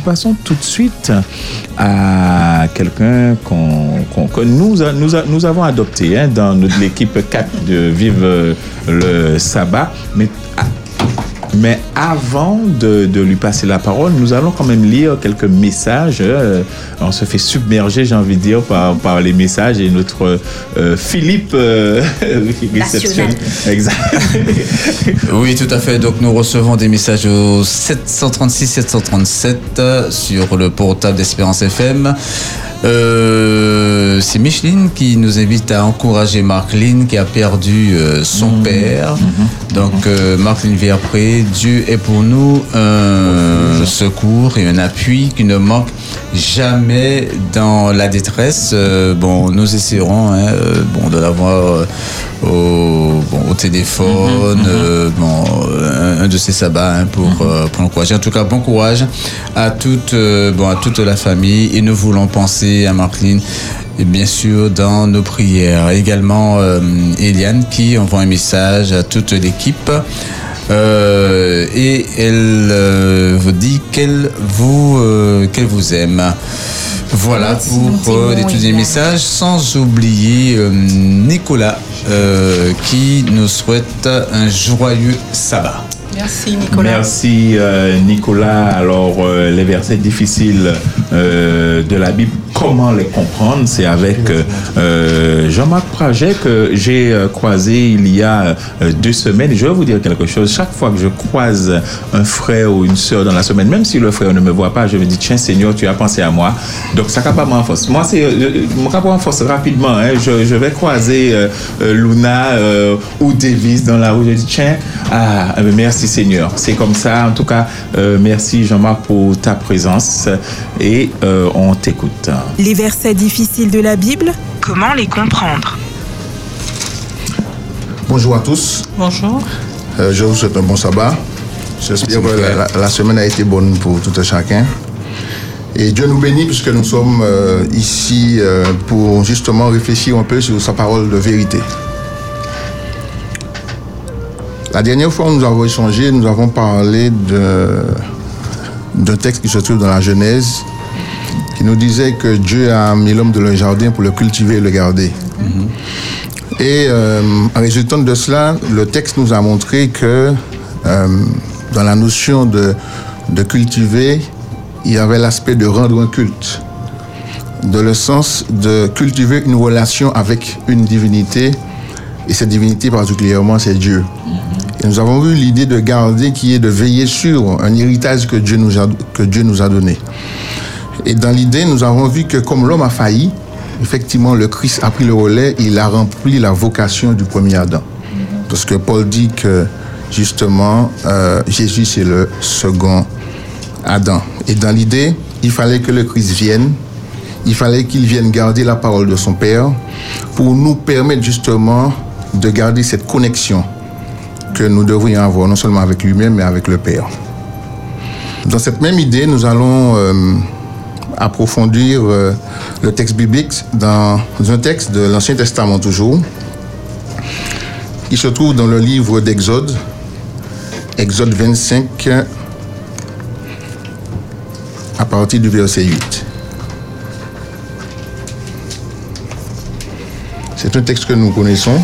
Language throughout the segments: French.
nous passons tout de suite à quelqu'un qu'on, que nous, nous, nous avons adopté hein, dans l'équipe 4 de Vive le Sabbat. Mais avant de, de lui passer la parole, nous allons quand même lire quelques messages. Euh, on se fait submerger, j'ai envie de dire, par, par les messages. Et notre euh, Philippe euh, réceptionne. Exact. Oui, tout à fait. Donc nous recevons des messages au 736-737 euh, sur le portable d'Espérance FM. Euh, c'est Micheline qui nous invite à encourager Marceline qui a perdu euh, son père. Donc euh, Marceline Viapré, Dieu est pour nous un secours et un appui qui ne manque jamais dans la détresse. Euh, bon, nous essaierons hein, euh, bon, de l'avoir euh, au, bon, au téléphone, euh, bon, un, un de ces sabbats hein, pour, euh, pour l'encourager. En tout cas, bon courage à toute, bon, à toute la famille et nous voulons penser à Marceline. Et bien sûr, dans nos prières. Également, Eliane qui envoie un message à toute l'équipe. Euh, et elle euh, vous dit qu'elle vous, euh, qu'elle vous aime. Voilà pour euh, les tous les messages, sans oublier euh, Nicolas euh, qui nous souhaite un joyeux sabbat. Merci Nicolas. Merci euh, Nicolas. Alors euh, les versets difficiles euh, de la Bible, comment les comprendre C'est avec euh, euh, Jean-Marc Praget que j'ai euh, croisé il y a euh, deux semaines. Je vais vous dire quelque chose. Chaque fois que je croise un frère ou une sœur dans la semaine, même si le frère ne me voit pas, je me dis tiens Seigneur, tu as pensé à moi. Donc ça capable m'enforce. Moi c'est mon m'enforce rapidement. hein. Je, je vais croiser euh, Luna euh, ou Davis dans la rue. Je dis tiens ah merci Seigneur. C'est comme ça. En tout cas merci Jean-Marc pour ta présence et on t'écoute. Les versets difficiles de la Bible, Comment les comprendre Bonjour à tous. Bonjour. Euh, je vous souhaite un bon sabbat. J'espère que la, semaine a été bonne pour tout un chacun. Et Dieu nous bénit puisque nous sommes euh, ici euh, pour justement réfléchir un peu sur sa parole de vérité. La dernière fois où nous avons échangé, nous avons parlé de- d'un texte qui se trouve dans la Genèse qui nous disait que Dieu a mis l'homme dans le jardin pour le cultiver et le garder. Et euh, en résultant de cela, le texte nous a montré que euh, dans la notion de, de cultiver, il y avait l'aspect de rendre un culte, dans le sens de cultiver une relation avec une divinité, et cette divinité particulièrement, c'est Dieu. Et nous avons eu l'idée de garder, qui est de veiller sur un héritage que Dieu nous a, que Dieu nous a donné. Et dans l'idée, nous avons vu que comme l'homme a failli, effectivement, le Christ a pris le relais, il a rempli la vocation du premier Adam. Parce que Paul dit que, justement, euh, Jésus, c'est le second Adam. Et dans l'idée, il fallait que le Christ vienne, il fallait qu'il vienne garder la parole de son Père pour nous permettre justement de garder cette connexion que nous devrions avoir, non seulement avec lui-même, mais avec le Père. Dans cette même idée, nous allons euh, approfondir euh, le texte biblique dans un texte de l'Ancien Testament toujours. Il se trouve dans le livre d'Exode, Exode 25, à partir du verset 8. C'est un texte que nous connaissons.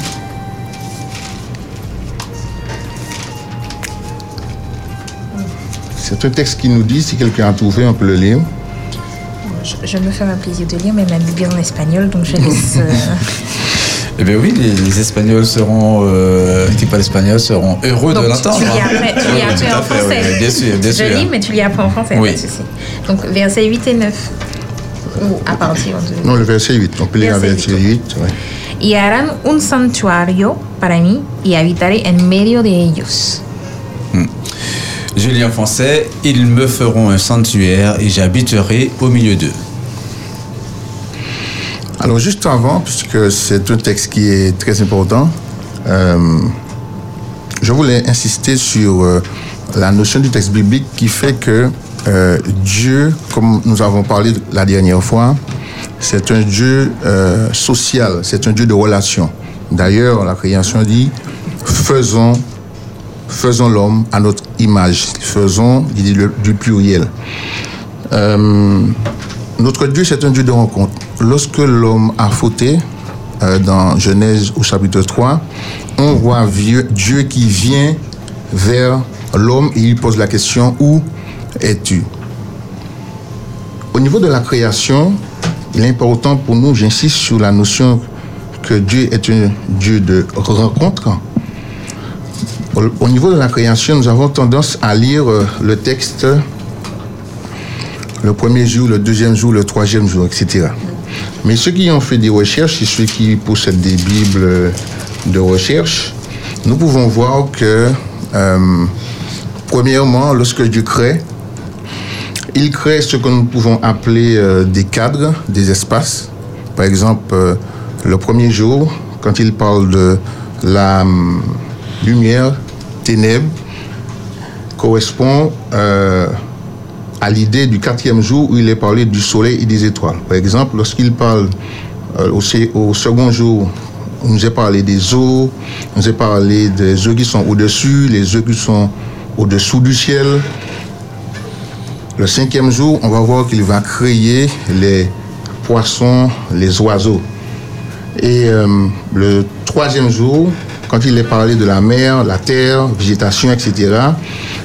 C'est un texte qui nous dit, si quelqu'un a trouvé, on peut le lire. Je, je me fais un plaisir de lire, mais ma Bible est en espagnol, donc je laisse. euh, Eh bien oui, les, les Espagnols seront, euh, qui parlent espagnol seront heureux de donc, l'entendre. tu lis après, tu lis Oui, après en fait, français. oui, bien sûr, bien je sûr. lis, mais tu lis après en français, Oui. pas de. Donc, versets 8 et 9. Ou à partir de. Non, le verset 8. On peut lire le Verset verset 8. ouais. Y harán un santuario para mí y habitaré en medio de ellos. Je lis en français, ils me feront un sanctuaire et j'habiterai au milieu d'eux. Alors, juste avant, puisque c'est un texte qui est très important, euh, je voulais insister sur euh, la notion du texte biblique qui fait que euh, Dieu, comme nous avons parlé la dernière fois, c'est un Dieu social, c'est un Dieu de relation. D'ailleurs, la création dit faisons, faisons l'homme à notre image. Faisons, du pluriel. Euh, notre Dieu, c'est un Dieu de rencontre. Lorsque l'homme a fauté, euh, dans Genèse au chapitre 3, on voit Dieu qui vient vers l'homme et il pose la question Où es-tu? Au niveau de la création, il est important pour nous, j'insiste sur la notion que Dieu est un Dieu de rencontre. Au, au niveau de la création, nous avons tendance à lire euh, le texte le premier jour, le deuxième jour, le troisième jour, etc. Mais ceux qui ont fait des recherches et ceux qui possèdent des Bibles de recherche, nous pouvons voir que, euh, premièrement, lorsque Dieu crée, il crée ce que nous pouvons appeler euh, des cadres, des espaces. Par exemple, euh, le premier jour, quand il parle de la hum, lumière, ténèbres, correspond euh, à l'idée du quatrième jour où il est parlé du soleil et des étoiles. Par exemple, lorsqu'il parle euh, au, se- au second jour, on nous a parlé des eaux, on nous a parlé des eaux qui sont au-dessus, les eaux qui sont au-dessous du ciel. Le cinquième jour, on va voir qu'il va créer les poissons, les oiseaux. Et euh, le troisième jour, quand il est parlé de la mer, la terre, végétation, etc.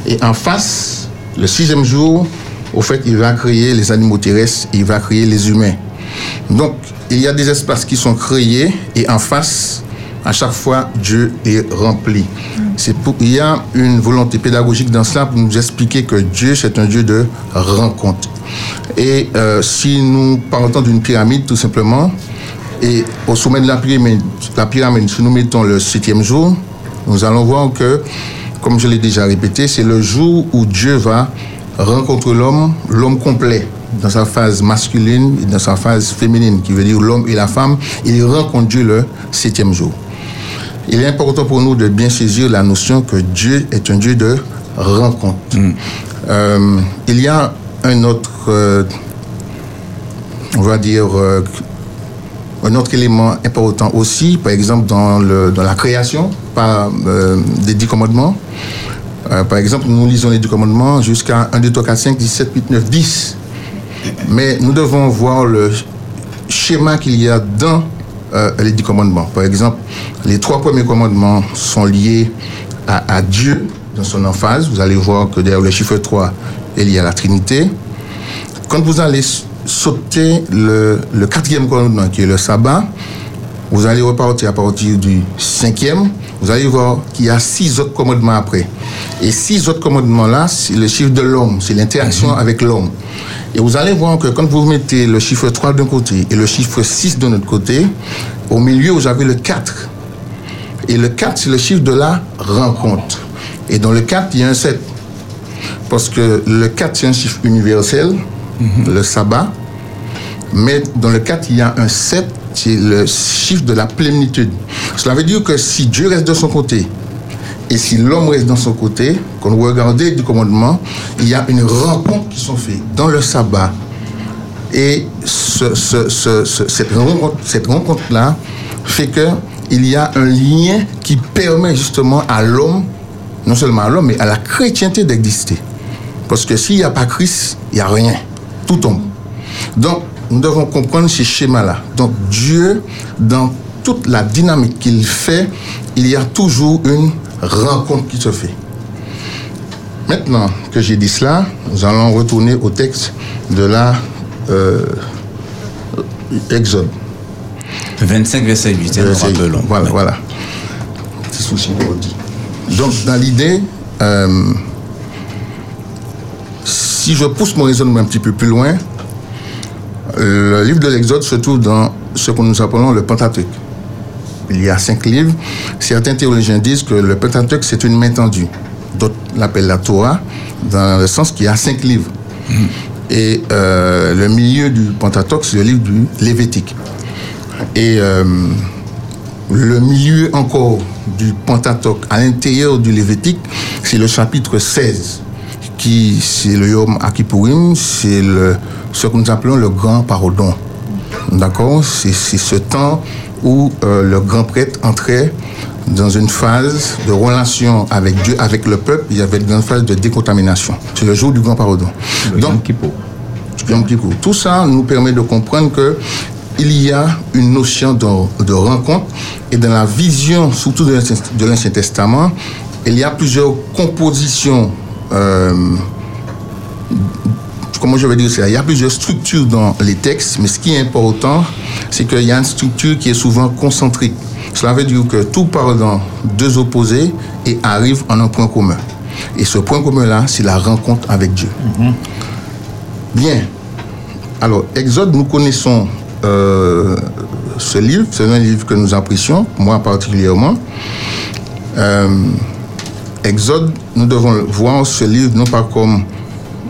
Et en face, le sixième jour, au fait, il va créer les animaux terrestres, il va créer les humains. Donc, il y a des espaces qui sont créés et en face, à chaque fois, Dieu est rempli. Il y a une volonté pédagogique dans cela pour nous expliquer que Dieu, c'est un Dieu de rencontre. Et euh, si nous partons d'une pyramide, tout simplement, et au sommet de la pyramide, la pyramide, si nous mettons le septième jour, nous allons voir que, comme je l'ai déjà répété, c'est le jour où Dieu va rencontrer l'homme, l'homme complet, dans sa phase masculine et dans sa phase féminine, qui veut dire l'homme et la femme. Il rencontre Dieu le septième jour. Il est important pour nous de bien saisir la notion que Dieu est un Dieu de rencontre. Euh, il y a un autre, euh, on va dire, euh, un autre élément important aussi, par exemple dans, la création par, euh, des dix commandements. Euh, par exemple, nous lisons les dix commandements jusqu'à 1, 2, 3, 4, 5, 17, 8, 9, 10. Mais nous devons voir le schéma qu'il y a dans euh, les dix commandements. Par exemple, les trois premiers commandements sont liés à, à Dieu dans son emphase. Vous allez voir que derrière le chiffre 3 est lié à la Trinité. Quand vous allez sauter le, le quatrième commandement, qui est le sabbat, vous allez repartir à partir du cinquième, vous allez voir qu'il y a six autres commandements après. Et six autres commandements-là, c'est le chiffre de l'homme, c'est l'interaction avec l'homme. Et vous allez voir que quand vous mettez le chiffre 3 d'un côté et le chiffre 6 de l'autre côté, au milieu, vous avez le 4. Et le 4, c'est le chiffre de la rencontre. Et dans le 4, il y a un 7. Parce que le 4, c'est un chiffre universel, le sabbat. Mais dans le 4, il y a un 7, c'est le chiffre de la plénitude. Cela veut dire que si Dieu reste de son côté, et si l'homme reste dans son côté, quand vous regardez du commandement, il y a une rencontre qui sont faites dans le sabbat. Et ce- ce- ce- ce- cette rencontre- cette rencontre-là fait qu'il y a un lien qui permet justement à l'homme, non seulement à l'homme, mais à la chrétienté d'exister. Parce que s'il n'y a pas Christ, il n'y a rien. Tout tombe. Donc, nous devons comprendre ces schémas-là. Donc, Dieu, dans toute la dynamique qu'il fait, il y a toujours une rencontre qui se fait. Maintenant que j'ai dit cela, nous allons retourner au texte de la euh, Exode. 25, verset 8, c'est Euh, un c'est- peu long. Voilà, Ouais. voilà. Petit souci. Donc, dans l'idée, euh, si je pousse mon raisonnement un petit peu plus loin, le livre de l'Exode se trouve dans ce que nous appelons le Pentateuque. Il y a cinq livres. Certains théologiens disent que le Pentateuque, c'est une main tendue. D'autres l'appellent la Torah, dans le sens qu'il y a cinq livres. Et euh, le milieu du Pentateuque, c'est le livre du Lévitique. Et euh, le milieu encore du Pentateuque, à l'intérieur du Lévitique, c'est le chapitre 16, qui c'est le Yom Akipurim, c'est ce que nous appelons le grand pardon. D'accord? C'est ce temps où euh, le grand prêtre entrait dans une phase de relation avec Dieu, avec le peuple, il y avait une phase de décontamination. C'est le jour du grand pardon. Le Donc, Yom Kippour. Tout ça nous permet de comprendre que il y a une notion de, de rencontre et dans la vision, surtout de l'Ancien Testament, il y a plusieurs compositions. Euh, comment je vais dire ça? Il y a plusieurs structures dans les textes, mais ce qui est important, c'est qu'il y a une structure qui est souvent concentrique. Cela veut dire que tout part dans deux opposés et arrive en un point commun. Et ce point commun-là, c'est la rencontre avec Dieu. Bien. Alors, Exode, nous connaissons euh, ce livre. C'est un livre que nous apprécions, moi particulièrement. Euh, Exode, nous devons voir ce livre non pas comme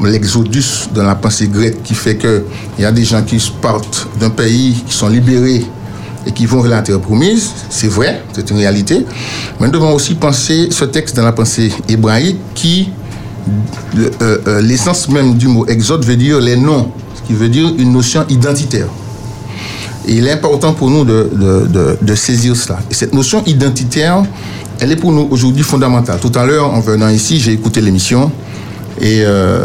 l'exodus dans la pensée grecque qui fait qu'il y a des gens qui partent d'un pays, qui sont libérés et qui vont vers la terre promise. C'est vrai, c'est une réalité. Mais nous devons aussi penser ce texte dans la pensée hébraïque qui, euh, euh, l'essence même du mot exode veut dire les noms, ce qui veut dire une notion identitaire. Et il est important pour nous de- de saisir cela. Et cette notion identitaire, elle est pour nous aujourd'hui fondamentale. Tout à l'heure, en venant ici, j'ai écouté l'émission et euh,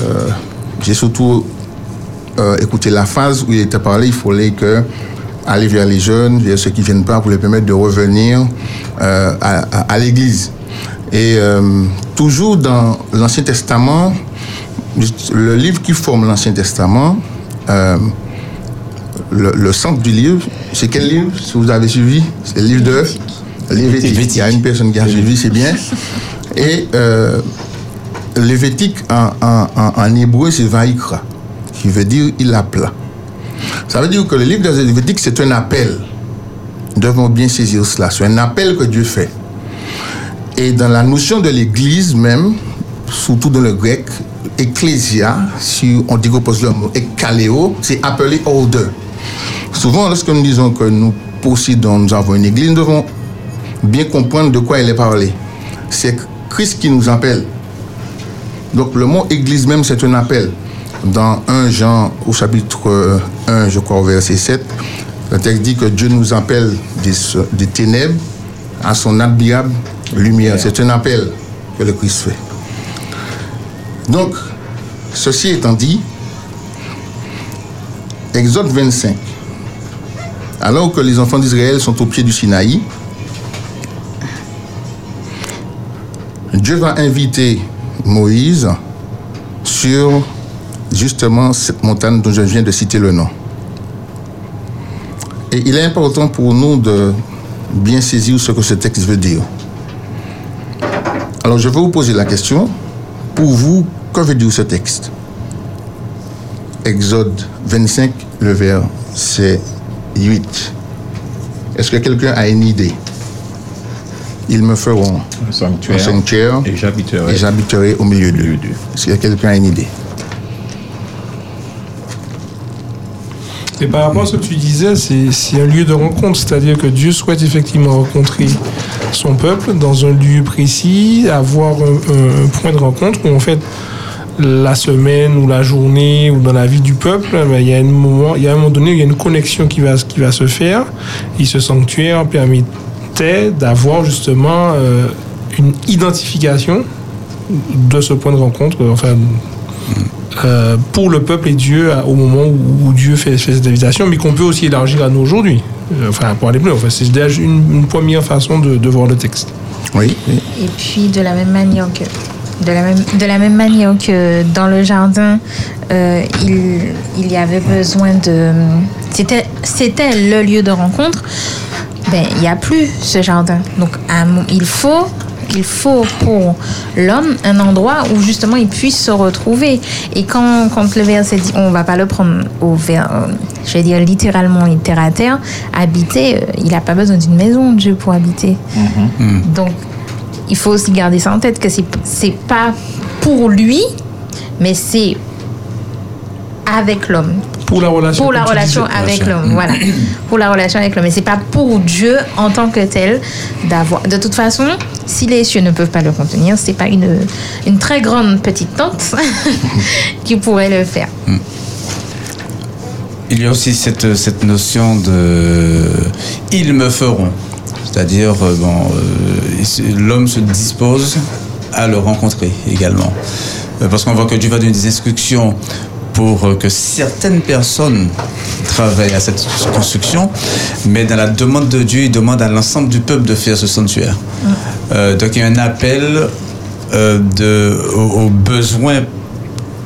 j'ai surtout euh, écouté la phase où il était parlé, il fallait aller vers les jeunes, vers ceux qui viennent pas, pour les permettre de revenir euh, à, l'église. Et toujours dans l'Ancien Testament, le livre qui forme l'Ancien Testament, le centre du livre, c'est quel livre, si vous avez suivi? C'est le livre de Lévitique. Il y a une personne qui a suivi, c'est bien. Et euh, Lévitique en, en- en- en hébreu, c'est Vaïkra, qui veut dire il appela. Ça veut dire que le livre de Lévitique, c'est un appel. Nous devons bien saisir cela. C'est un appel que Dieu fait. Et dans la notion de l'Église même, surtout dans le grec, ecclésia, si on décompose le mot ekkaleo, c'est appeler order. Souvent, lorsque nous disons que nous possédons, nous avons une Église, nous devons bien comprendre de quoi il est parlé. C'est Christ qui nous appelle. Donc le mot Église même, c'est un appel. Dans 1 Jean, au chapitre euh, 1, je crois, au verset 7, le texte dit que Dieu nous appelle des, des ténèbres à son admirable lumière. C'est un appel que le Christ fait. Donc, ceci étant dit, Exode 25, alors que les enfants d'Israël sont au pied du Sinaï, Dieu va inviter Moïse sur justement cette montagne dont je viens de citer le nom. Et il est important pour nous de bien saisir ce que ce texte veut dire. Alors je vais vous poser la question. Pour vous, que veut dire ce texte? Exode 25, le verset 8. Est-ce que quelqu'un a une idée? Ils me feront Un sanctuaire. un sanctuaire Et j'habiterai. et j'habiterai au milieu d'eux. Est-ce que quelqu'un a une idée Et par rapport à ce que tu disais, c'est c'est un lieu de rencontre, c'est-à-dire que Dieu souhaite effectivement rencontrer son peuple dans un lieu précis, avoir un, point de rencontre où en fait la semaine ou la journée ou dans la vie du peuple, ben, il y a un moment, il y a un moment donné où il y a une connexion qui va, qui va se faire. Et ce sanctuaire permettait d'avoir justement euh, une identification de ce point de rencontre, enfin euh, pour le peuple et Dieu à- au moment où, où Dieu fait, fait cette invitation, mais qu'on peut aussi élargir à nous aujourd'hui. Euh, Enfin, pour aller plus loin. Enfin, c'est déjà une, une première façon de, de voir le texte. Oui, oui. Et puis de la même manière que de la même, de la même manière que dans le jardin, euh, il, il y avait besoin de c'était c'était le lieu de rencontre. Ben il n'y a plus ce jardin. Donc il faut il faut pour l'homme un endroit où justement il puisse se retrouver. Et quand, quand le verset dit, on va pas le prendre au vers, euh, je vais dire littéralement terre à terre, habiter, euh, il n'a pas besoin d'une maison, Dieu, pour habiter. Donc, il faut aussi garder ça en tête que c'est c'est pas pour lui, mais c'est avec l'homme. Pour la relation. Pour la relation avec l'homme, voilà. Pour la relation avec l'homme. Mais c'est pas pour Dieu en tant que tel d'avoir. De toute façon, si les cieux ne peuvent pas le contenir, c'est pas une, une très grande petite tente qui pourrait le faire. Il y a aussi cette, cette notion de ils me feront. C'est-à-dire, euh, bon, euh, l'homme se dispose à le rencontrer également. Euh, Parce qu'on voit que Dieu va donner des instructions pour que certaines personnes travaillent à cette construction, mais dans la demande de Dieu, il demande à l'ensemble du peuple de faire ce sanctuaire. Euh, donc il y a un appel euh, de, aux, aux besoins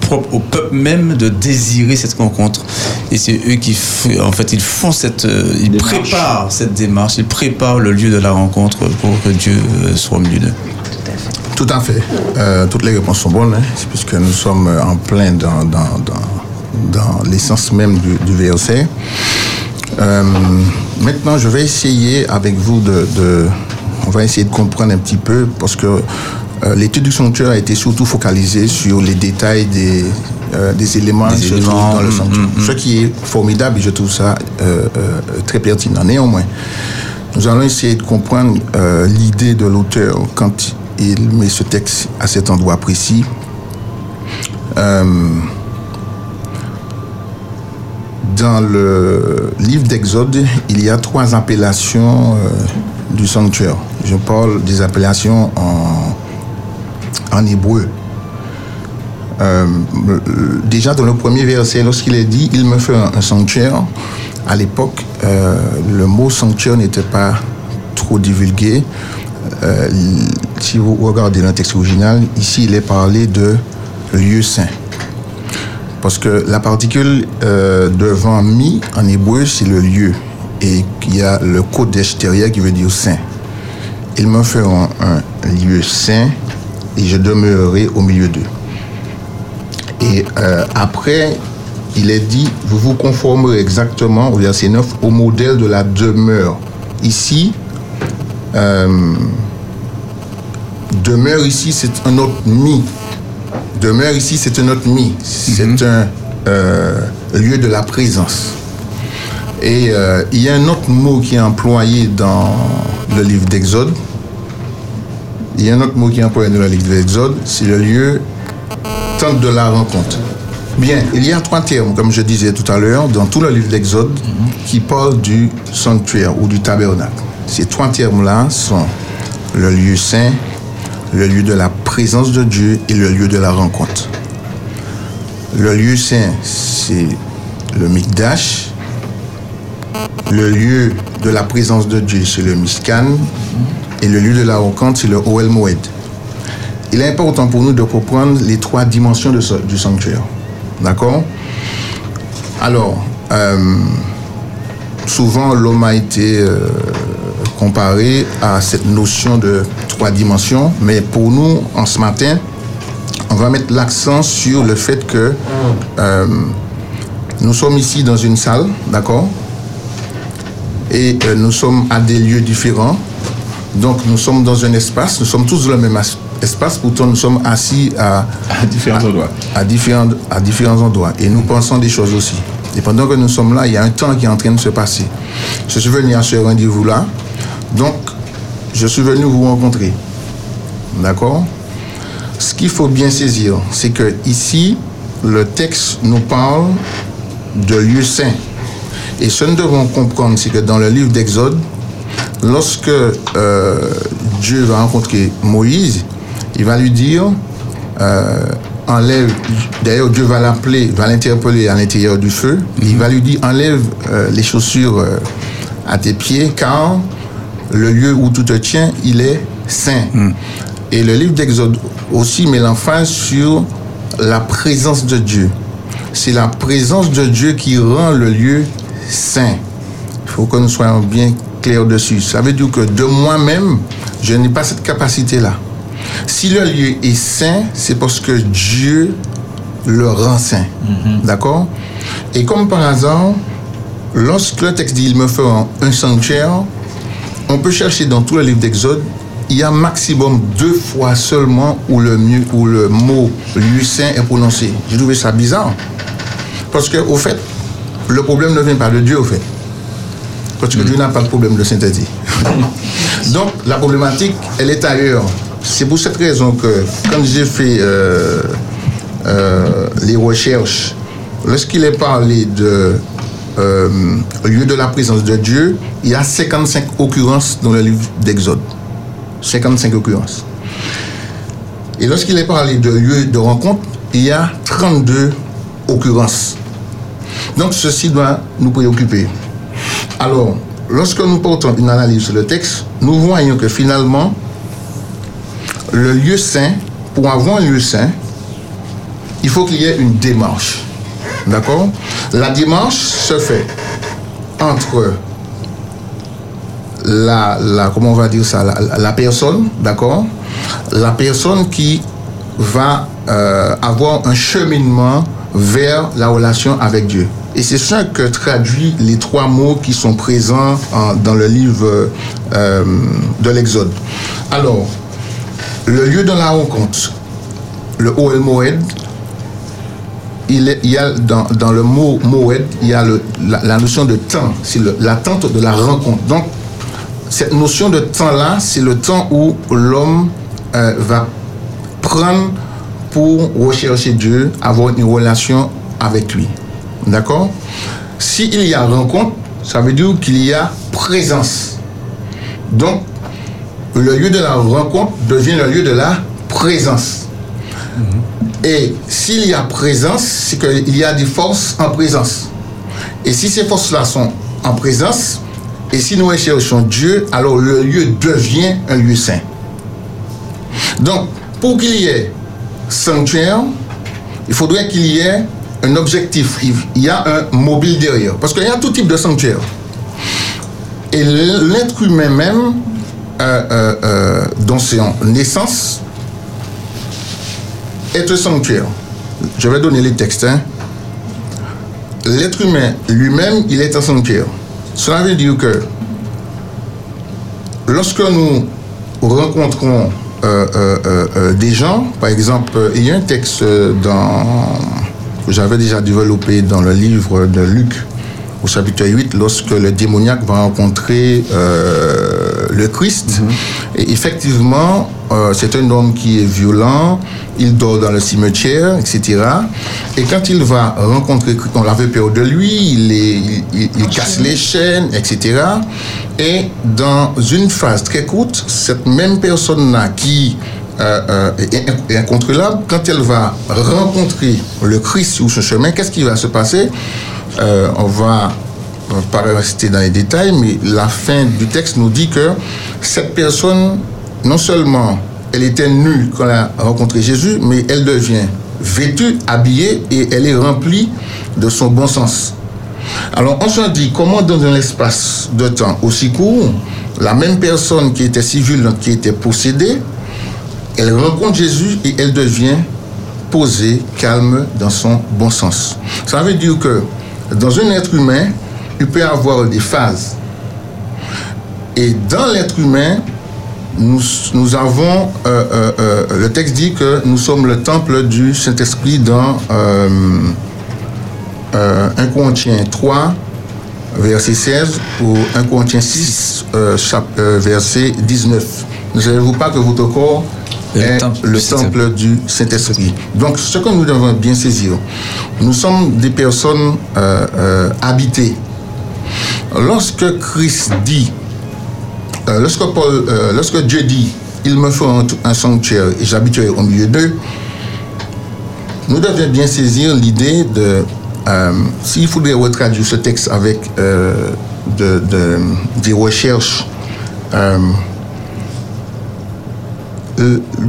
propres au peuple même de désirer cette rencontre. Et c'est eux qui, en fait, ils font cette, euh, ils Démarche. préparent cette démarche, ils préparent le lieu de la rencontre pour que Dieu euh, soit au milieu d'eux. Tout à fait. Euh, toutes les réponses sont bonnes, hein, puisque nous sommes euh, en plein dans, dans, dans, dans l'essence même du, du verset. Euh, maintenant, je vais essayer avec vous de, de- On va essayer de comprendre un petit peu, parce que euh, l'étude du sanctuaire a été surtout focalisée sur les détails des, euh, des éléments Des qui se éléments, trouvent dans le mm, sanctuaire. Ce qui est formidable, et je trouve ça très pertinent. Néanmoins, nous allons essayer de comprendre l'idée de l'auteur quand il met ce texte à cet endroit précis. Euh, dans le livre d'Exode, il y a trois appellations euh, du sanctuaire. Je parle des appellations en, en hébreu. Euh, déjà dans le premier verset, lorsqu'il est dit il me fait un, sanctuaire, à l'époque, le mot sanctuaire n'était pas trop divulgué. Euh, si vous regardez le texte original, ici il est parlé de lieu saint. Parce que la particule euh, devant mi en hébreu, c'est le lieu. Et il y a le code extérieur qui veut dire saint. Ils me feront un lieu saint et je demeurerai au milieu d'eux. Et euh, après, il est dit, vous vous conformerez exactement, au verset 9, au modèle de la demeure. Ici, euh, demeure ici, c'est un autre mi. Demeure ici, c'est un autre mi. C'est un euh, lieu de la présence. Et euh, il y a un autre mot qui est employé dans le livre d'Exode. Il y a un autre mot qui est employé dans le livre d'Exode, c'est le lieu tente de la rencontre. Bien, il y a trois termes, comme je disais tout à l'heure, dans tout le livre d'Exode, qui parlent du sanctuaire ou du tabernacle. Ces trois termes-là sont le lieu saint, le lieu de la présence de Dieu et le lieu de la rencontre. Le lieu saint, c'est le Mikdash. Le lieu de la présence de Dieu, c'est le Mishkan. Et le lieu de la rencontre, c'est le Oel Moed. Il est important pour nous de comprendre les trois dimensions du sanctuaire. D'accord? Alors, euh, souvent l'homme a été euh, comparé à cette notion de trois dimensions, mais pour nous, en ce matin, on va mettre l'accent sur le fait que euh, nous sommes ici dans une salle, d'accord? Et euh, nous sommes à des lieux différents. Donc nous sommes dans un espace, nous sommes tous dans le même espace, pourtant nous sommes assis à, À différents endroits. à, différents, à différents endroits. Et nous pensons des choses aussi. Et pendant que nous sommes là, il y a un temps qui est en train de se passer. Je suis venu à ce rendez-vous-là. Donc, je suis venu vous rencontrer. D'accord? Ce qu'il faut bien saisir, c'est que ici, le texte nous parle de lieu saint. Et ce que nous devons comprendre, c'est que dans le livre d'Exode, lorsque euh, Dieu va rencontrer Moïse, il va lui dire, euh, enlève, d'ailleurs Dieu va l'appeler, va l'interpeller à l'intérieur du feu, il va lui dire, enlève euh, les chaussures à tes pieds, car le lieu où tu te tiens, il est saint. Et le livre d'Exode aussi met l'emphase sur la présence de Dieu. C'est la présence de Dieu qui rend le lieu saint. Il faut que nous soyons bien clairs dessus. Ça veut dire que de moi-même, je n'ai pas cette capacité-là. Si le lieu est saint, c'est parce que Dieu le rend saint. D'accord? Et comme par hasard, lorsque le texte dit il me fera un sanctuaire, on peut chercher dans tout le livre d'Exode, il y a maximum deux fois seulement où le, mieux, où le mot saint est prononcé. J'ai trouvé ça bizarre. Parce que, au fait, le problème ne vient pas de Dieu, au fait. Parce que Dieu n'a pas de problème de synthèse. Donc, la problématique, elle est ailleurs. C'est pour cette raison que, quand j'ai fait euh, euh, les recherches, lorsqu'il est parlé de euh, lieu de la présence de Dieu, il y a 55 occurrences dans le livre d'Exode. 55 occurrences. Et lorsqu'il est parlé de lieu de rencontre, il y a 32 occurrence. Donc ceci doit nous préoccuper. Alors, lorsque nous portons une analyse sur le texte, nous voyons que finalement, le lieu saint, pour avoir un lieu saint, il faut qu'il y ait une démarche. D'accord La démarche se fait entre la, la comment on va dire ça, la, personne, d'accord La personne qui va euh, avoir un cheminement vers la relation avec Dieu. Et c'est ça que traduit les trois mots qui sont présents en- dans le livre euh, de l'Exode. Alors, le lieu de la rencontre, le Oel Moed, il, y a dans, le mot Moed, il y a la, notion de temps, c'est l'attente de la rencontre. Donc, cette notion de temps-là, c'est le temps où l'homme euh, va prendre pour rechercher Dieu, avoir une relation avec lui. D'accord? S'il y a rencontre, ça veut dire qu'il y a présence. Donc, le lieu de la rencontre devient le lieu de la présence. Et s'il y a présence, c'est qu'il y a des forces en présence. Et si ces forces-là sont en présence, et si nous recherchons Dieu, alors le lieu devient un lieu saint. Donc, pour qu'il y ait sanctuaire, il faudrait qu'il y ait un objectif. Il y a un mobile derrière. Parce qu'il y a tout type de sanctuaire. Et l'être humain même, euh, euh, euh, dans son naissance, un sanctuaire. Je vais donner les textes. hein. L'être humain lui-même, il est un sanctuaire. Cela veut dire que lorsque nous rencontrons euh, euh, euh, des gens, par exemple, il y a un texte dans, que j'avais déjà développé dans le livre de Luc, au chapitre 8, lorsque le démoniaque va rencontrer le Christ. Et effectivement, euh, c'est un homme qui est violent, il dort dans le cimetière, etc. Et quand il va rencontrer on avait peur de lui, il, est- il- il- il casse les chaînes, etc. Et dans une phase très courte, cette même personne-là qui euh, euh, est, est incontrôlable, quand elle va rencontrer le Christ sur ce chemin, qu'est-ce qui va se passer? Euh, on va pas rester dans les détails, mais la fin du texte nous dit que cette personne, non seulement elle était nue quand elle a rencontré Jésus, mais elle devient vêtue, habillée et elle est remplie de son bon sens. Alors on se dit comment dans un espace de temps aussi court, la même personne qui était si violente, qui était possédée, elle rencontre Jésus et elle devient posée, calme dans son bon sens. Ça veut dire que dans un être humain, il peut y avoir des phases. Et dans l'être humain, nous, nous avons, euh, euh, euh, le texte dit que nous sommes le temple du Saint-Esprit dans euh, euh, 1 Corinthiens 3, verset 16, ou 1 Corinthiens 6, euh, chap- verset 19. Ne savez-vous pas que votre corps Le est temple le temple du Saint-Esprit? Donc, ce que nous devons bien saisir, nous sommes des personnes habitées. Lorsque Christ dit, euh, lorsque, Paul, euh, lorsque Dieu dit, il me faut un, un sanctuaire et j'habiterai au milieu d'eux, nous devons bien saisir l'idée de, euh, s'il faudrait retraduire ce texte avec de- de- des recherches,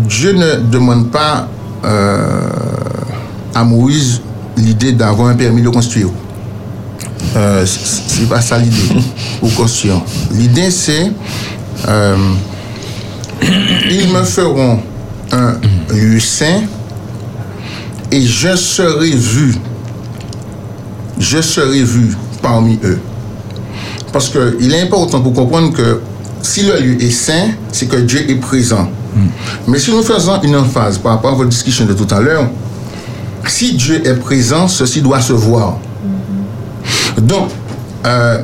Dieu ne demande pas à Moïse l'idée d'avoir un permis de construire. Euh, c'est pas ça l'idée, ou construire. L'idée c'est euh, ils me feront un lieu saint et je serai vu. Je serai vu parmi eux. Parce qu'il est important pour comprendre que si le lieu est saint, c'est que Dieu est présent. Mais si nous faisons une emphase par rapport à votre discussion de tout à l'heure, si Dieu est présent, ceci doit se voir. Donc, euh,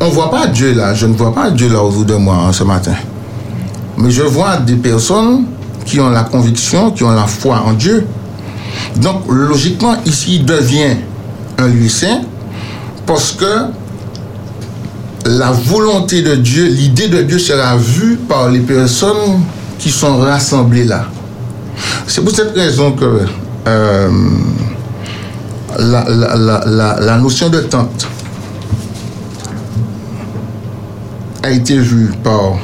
on ne voit pas Dieu là, je ne vois pas Dieu là autour de moi hein, ce matin. Mais je vois des personnes qui ont la conviction, qui ont la foi en Dieu. Donc, logiquement, ici, il devient un lieu saint parce que la volonté de Dieu, l'idée de Dieu sera vue par les personnes qui sont rassemblées là. C'est pour cette raison que euh, la, notion de tente a été vue par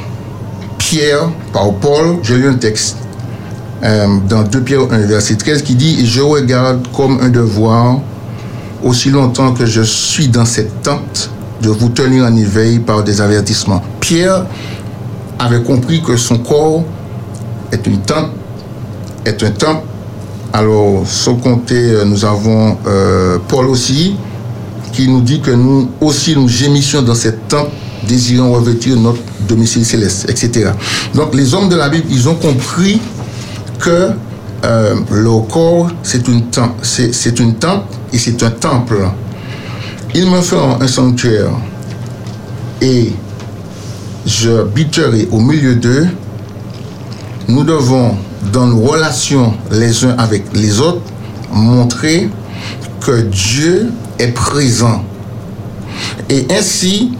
Pierre, par Paul. J'ai lu un texte euh, dans 2 Pierre 1, verset 13 qui dit Je regarde comme un devoir, aussi longtemps que je suis dans cette tente, de vous tenir en éveil par des avertissements. Pierre avait compris que son corps est une tente, est un temple. Alors, sans compter, euh, nous avons euh, Paul aussi, qui nous dit que nous aussi nous gémissions dans cette tente, désirant revêtir notre domicile céleste, etc. Donc, les hommes de la Bible, ils ont compris que euh, leur corps, c'est une tente, c'est, une et c'est un temple. Ils me feront un sanctuaire et je biterai au milieu d'eux. Nous devons, dans nos relations les uns avec les autres, montrer que Dieu est présent. Et ainsi,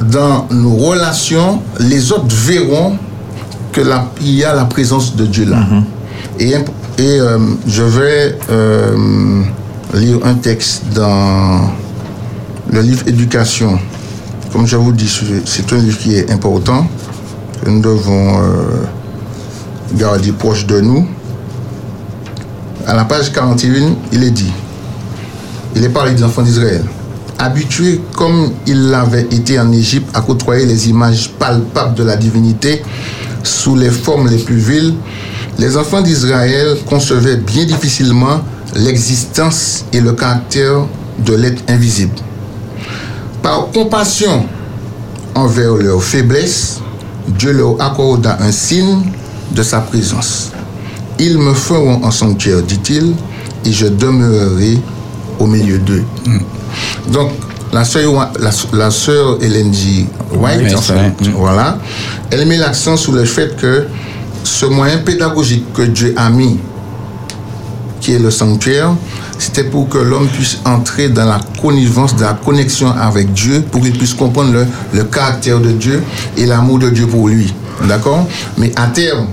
dans nos relations, les autres verront que la, il y a la présence de Dieu là. Et, et euh, je vais euh, lire un texte dans le livre Éducation. Comme je vous dis, c'est un livre qui est important, que nous devons euh, garder proche de nous. À la page 41, il est dit, il est parlé des enfants d'Israël. Habitués comme ils l'avaient été en Égypte à côtoyer les images palpables de la divinité sous les formes les plus viles, les enfants d'Israël concevaient bien difficilement l'existence et le caractère de l'être invisible. Par compassion envers leur faiblesse, Dieu leur accorda un signe de sa présence. Ils me feront un sanctuaire, dit-il, et je demeurerai au milieu d'eux. Donc, la sœur, la, la sœur Hélène G. White, Oui, enfin. Mm. voilà, elle met l'accent sur le fait que ce moyen pédagogique que Dieu a mis, qui est le sanctuaire, c'était pour que l'homme puisse entrer dans la connivence, dans la connexion avec Dieu, pour qu'il puisse comprendre le, le caractère de Dieu et l'amour de Dieu pour lui. D'accord? Mais à terme,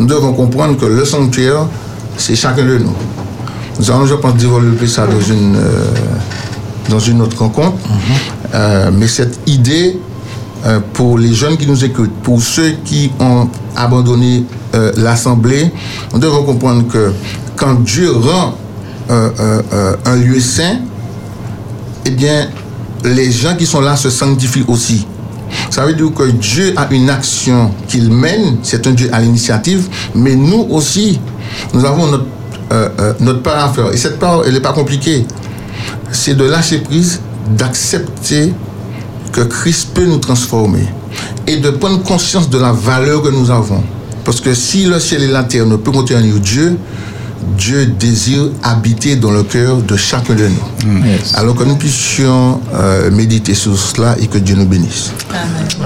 nous devons comprendre que le sanctuaire, c'est chacun de nous. Nous allons, je pense, développer ça dans une, euh, dans une autre rencontre. Euh, mais cette idée, euh, pour les jeunes qui nous écoutent, pour ceux qui ont abandonné l'Assemblée, nous devons comprendre que quand Dieu rend un lieu saint, eh bien, les gens qui sont là se sanctifient aussi. Ça veut dire que Dieu a une action qu'il mène, c'est un Dieu à l'initiative, mais nous aussi, nous avons notre, euh, euh, notre part à faire. Et cette part, elle n'est pas compliquée. C'est de lâcher prise, d'accepter que Christ peut nous transformer et de prendre conscience de la valeur que nous avons. Parce que si le ciel et la terre ne peuvent contenir Dieu, Dieu désire habiter dans le cœur de chacun de nous. Yes. Alors que nous puissions euh, méditer sur cela et que Dieu nous bénisse.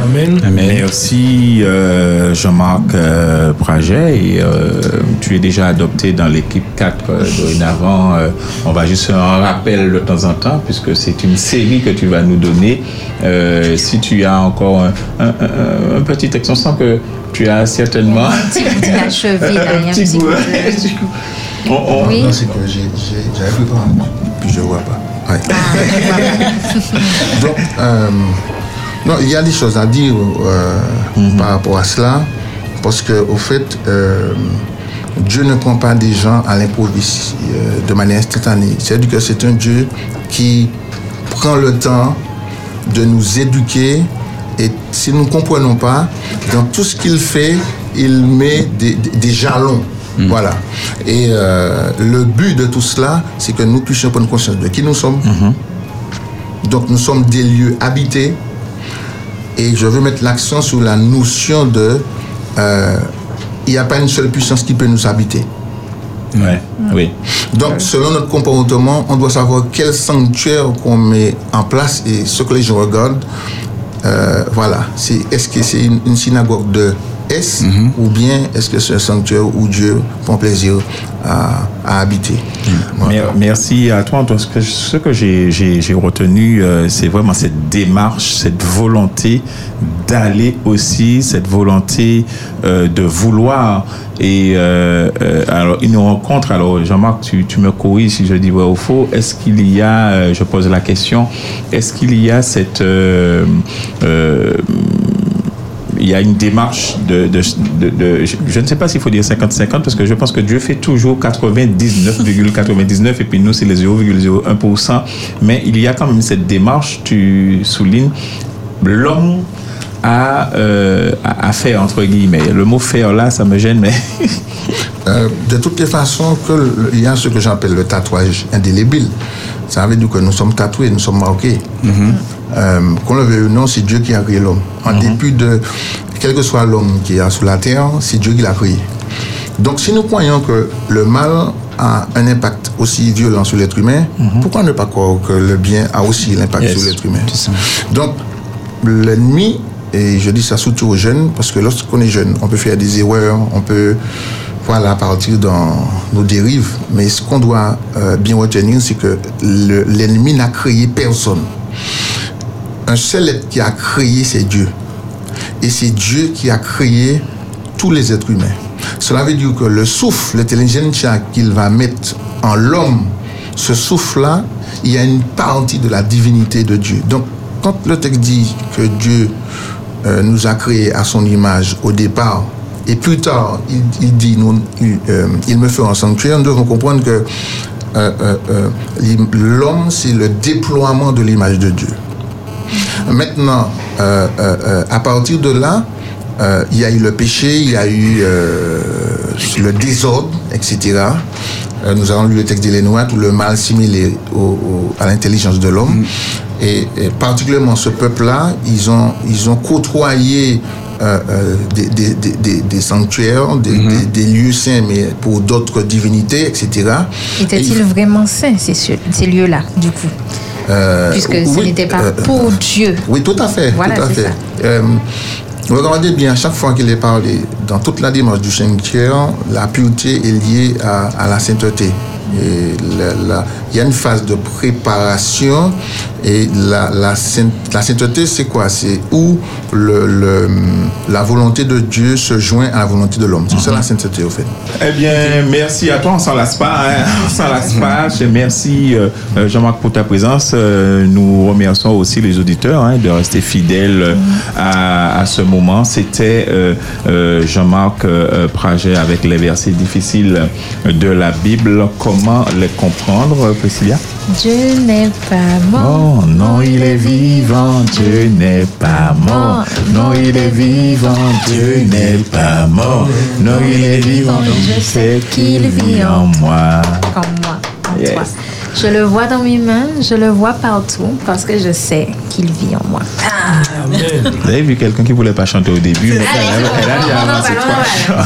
Amen. Mais aussi euh, Jean-Marc euh, Praget, et, euh, tu es déjà adopté dans l'équipe 4 euh, dorénavant. euh, on va juste faire un rappel de temps en temps, puisque c'est une série que tu vas nous donner. Euh, si tu as encore un, un- un- un petit texte, on sent que tu as certainement petit petit achevé, là, il y a un petit petit goût. On- Oui. Non, c'est que j'ai- j'ai- j'avais préparé, puis je ne vois pas. Ouais. Donc, euh, non, il y a des choses à dire euh, par rapport à cela, parce que au fait, euh, Dieu ne prend pas des gens à l'improviste euh, de manière instantanée. C'est-à-dire que c'est un Dieu qui prend le temps de nous éduquer et si nous ne comprenons pas, dans tout ce qu'il fait, il met des, des- des jalons. Voilà. Et euh, le but de tout cela, c'est que nous puissions prendre conscience de qui nous sommes. Donc nous sommes des lieux habités. Et je veux mettre l'accent sur la notion de... euh, il n'y a pas une seule puissance qui peut nous habiter. Ouais, oui. Donc, selon notre comportement, on doit savoir quel sanctuaire qu'on met en place et ce que les gens regardent. euh, voilà. C'est, est-ce que c'est une, une synagogue de est-ce ou bien est-ce que c'est un sanctuaire où Dieu prend plaisir à, à habiter? Voilà. Mer- Merci à toi. Antoine. Ce que, j'ai- retenu, euh, c'est vraiment cette démarche, cette volonté d'aller aussi, cette volonté euh, de vouloir. Et euh, euh, alors, une rencontre, alors Jean-Marc, tu, tu me corriges si je dis vrai ou faux, est-ce qu'il y a, je pose la question, est-ce qu'il y a cette... il y a une démarche de, de, de- de- je, ne sais pas s'il faut dire 50-50 parce que je pense que Dieu fait toujours 99,99 et puis nous c'est les 0,01%. Mais il y a quand même cette démarche, tu soulignes, l'homme a, euh, a, a fait entre guillemets. Le mot faire là, ça me gêne, mais Euh, de toutes les façons, que le- il y a ce que j'appelle le tatouage indélébile. Ça veut dire que nous sommes tatoués, nous sommes marqués. Euh, Qu'on le veuille ou non, c'est Dieu qui a créé l'homme. En dépit de, quel que soit l'homme qui est sur la terre, c'est Dieu qui l'a créé. Donc si nous croyons que le mal a un impact aussi violent sur l'être humain, pourquoi ne pas croire que le bien a aussi l'impact Yes, sur l'être humain? Donc, l'ennemi, et je dis ça surtout aux jeunes, parce que lorsqu'on est jeune, on peut faire des erreurs, on peut voilà, partir dans nos dérives, mais ce qu'on doit euh, bien retenir, c'est que le- l'ennemi n'a créé personne. Un seul être qui a créé, c'est Dieu. Et c'est Dieu qui a créé tous les êtres humains. Cela veut dire que le souffle, l'intelligence qu'il va mettre en l'homme, ce souffle-là, il y a une partie de la divinité de Dieu. Donc, quand le texte dit que Dieu euh, nous a créés à son image au départ, et plus tard, il, dit, nous, il, euh, me fait un sanctuaire, nous devons comprendre que euh, l'homme, c'est le déploiement de l'image de Dieu. Maintenant, euh, euh, euh, à partir de là, euh, il y a eu le péché, il y a eu euh, le désordre, etc. Euh, nous avons lu le texte d'Élénois, tout le mal similé au- au- à l'intelligence de l'homme. Et, et particulièrement ce peuple-là, ils ont, ils ont côtoyé euh, euh, des, des- des- des- des sanctuaires, des, des- des lieux saints, mais pour d'autres divinités, etc. Était-il il- vraiment saint, ces, ces lieux-là, du coup? Puisque ce oui, n'était pas euh, pour Dieu. oui, tout à fait. Voilà, tout à fait. Euh, regardez bien, chaque fois qu'il est parlé, dans toute la démarche du sanctuaire, la pureté est liée à, à la sainteté. Et la- la- il y a une phase de préparation et la, la, saint- la sainteté, c'est quoi? C'est où le, le- la volonté de Dieu se joint à la volonté de l'homme. C'est ça la sainteté, au fait. Eh bien, merci à toi. On s'en lasse pas. Hein. On s'en lasse pas. Merci euh, euh, Jean-Marc pour ta présence. Euh, nous remercions aussi les auditeurs hein, de rester fidèles à, à ce moment. C'était euh, Jean-Marc Praget avec les versets difficiles de la Bible. Comment les comprendre, Priscilla? Dieu n'est pas mort. Oh non, il est vivant, Dieu n'est pas mort. Non, il est vivant, Dieu n'est pas mort. Non, il est vivant, je sais qu'il vit en moi. Comme moi, en Yes. toi. Je le vois dans mes mains, je le vois partout, parce que je sais qu'il vit en moi. Vous avez vu quelqu'un qui voulait pas chanter au début, mais elle, a- elle a déjà avancé trois.